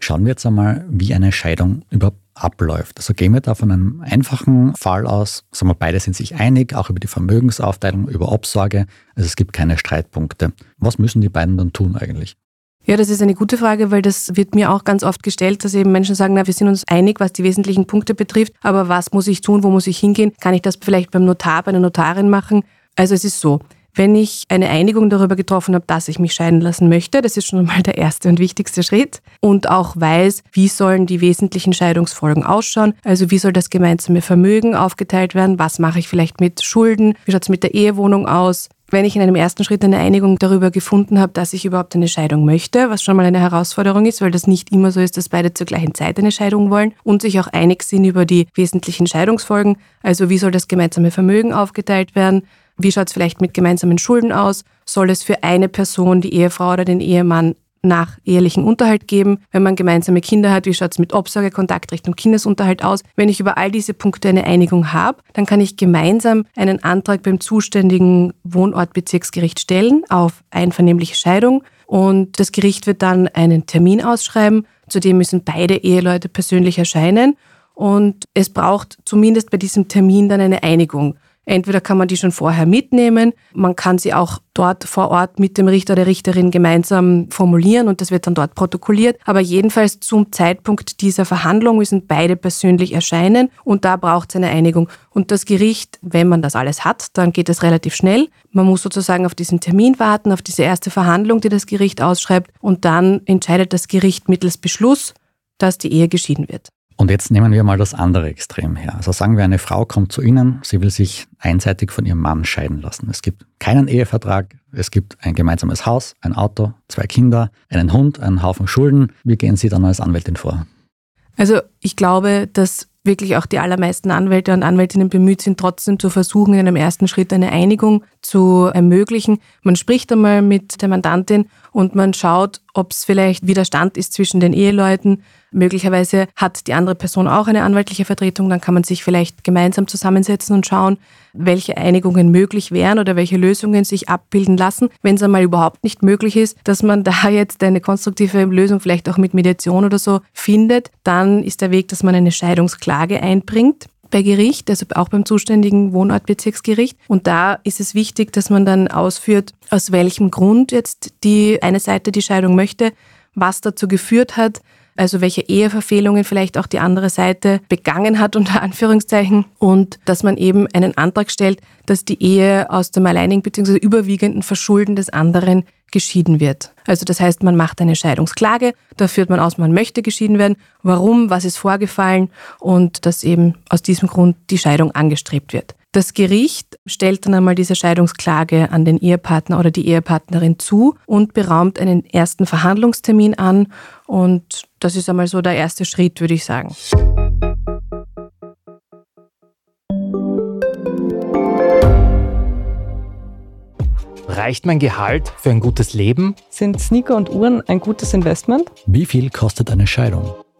Schauen wir jetzt einmal, wie eine Scheidung überhaupt abläuft. Also gehen wir da von einem einfachen Fall aus, sagen wir, beide sind sich einig, auch über die Vermögensaufteilung, über Obsorge. Also es gibt keine Streitpunkte. Was müssen die beiden dann tun eigentlich? Ja, das ist eine gute Frage, weil das wird mir auch ganz oft gestellt, dass eben Menschen sagen, na, wir sind uns einig, was die wesentlichen Punkte betrifft, aber was muss ich tun, wo muss ich hingehen? Kann ich das vielleicht beim Notar, bei einer Notarin machen? Also es ist so, wenn ich eine Einigung darüber getroffen habe, dass ich mich scheiden lassen möchte, das ist schon mal der erste und wichtigste Schritt, und auch weiß, wie sollen die wesentlichen Scheidungsfolgen ausschauen, also wie soll das gemeinsame Vermögen aufgeteilt werden, was mache ich vielleicht mit Schulden, wie schaut es mit der Ehewohnung aus, wenn ich in einem ersten Schritt eine Einigung darüber gefunden habe, dass ich überhaupt eine Scheidung möchte, was schon mal eine Herausforderung ist, weil das nicht immer so ist, dass beide zur gleichen Zeit eine Scheidung wollen und sich auch einig sind über die wesentlichen Scheidungsfolgen, also wie soll das gemeinsame Vermögen aufgeteilt werden, wie schaut es vielleicht mit gemeinsamen Schulden aus, soll es für eine Person, die Ehefrau oder den Ehemann, nach ehelichen Unterhalt geben. Wenn man gemeinsame Kinder hat, wie schaut es mit Obsorge, Kontaktrecht und Kindesunterhalt aus? Wenn ich über all diese Punkte eine Einigung habe, dann kann ich gemeinsam einen Antrag beim zuständigen Wohnortbezirksgericht stellen auf einvernehmliche Scheidung und das Gericht wird dann einen Termin ausschreiben. Zudem müssen beide Eheleute persönlich erscheinen und es braucht zumindest bei diesem Termin dann eine Einigung. Entweder kann man die schon vorher mitnehmen, man kann sie auch dort vor Ort mit dem Richter oder der Richterin gemeinsam formulieren und das wird dann dort protokolliert. Aber jedenfalls zum Zeitpunkt dieser Verhandlung müssen beide persönlich erscheinen und da braucht es eine Einigung. Und das Gericht, wenn man das alles hat, dann geht es relativ schnell. Man muss sozusagen auf diesen Termin warten, auf diese erste Verhandlung, die das Gericht ausschreibt und dann entscheidet das Gericht mittels Beschluss, dass die Ehe geschieden wird. Und jetzt nehmen wir mal das andere Extrem her. Also sagen wir, eine Frau kommt zu Ihnen, sie will sich einseitig von ihrem Mann scheiden lassen. Es gibt keinen Ehevertrag, es gibt ein gemeinsames Haus, ein Auto, zwei Kinder, einen Hund, einen Haufen Schulden. Wie gehen Sie dann als Anwältin vor? Also ich glaube, dass wirklich auch die allermeisten Anwälte und Anwältinnen bemüht sind, trotzdem zu versuchen, in einem ersten Schritt eine Einigung zu ermöglichen. Man spricht einmal mit der Mandantin und man schaut, ob es vielleicht Widerstand ist zwischen den Eheleuten. Möglicherweise hat die andere Person auch eine anwaltliche Vertretung, dann kann man sich vielleicht gemeinsam zusammensetzen und schauen, welche Einigungen möglich wären oder welche Lösungen sich abbilden lassen. Wenn es einmal überhaupt nicht möglich ist, dass man da jetzt eine konstruktive Lösung vielleicht auch mit Mediation oder so findet, dann ist der Weg, dass man eine Scheidungsklage einbringt bei Gericht, also auch beim zuständigen Wohnortbezirksgericht. Und da ist es wichtig, dass man dann ausführt, aus welchem Grund jetzt die eine Seite die Scheidung möchte, was dazu geführt hat, also welche Eheverfehlungen vielleicht auch die andere Seite begangen hat, unter Anführungszeichen, und dass man eben einen Antrag stellt, dass die Ehe aus dem alleinigen bzw. überwiegenden Verschulden des anderen geschieden wird. Also das heißt, man macht eine Scheidungsklage, da führt man aus, man möchte geschieden werden, warum, was ist vorgefallen und dass eben aus diesem Grund die Scheidung angestrebt wird. Das Gericht stellt dann einmal diese Scheidungsklage an den Ehepartner oder die Ehepartnerin zu und beraumt einen ersten Verhandlungstermin an. Und das ist einmal so der erste Schritt, würde ich sagen. Reicht mein Gehalt für ein gutes Leben? Sind Sneaker und Uhren ein gutes Investment? Wie viel kostet eine Scheidung?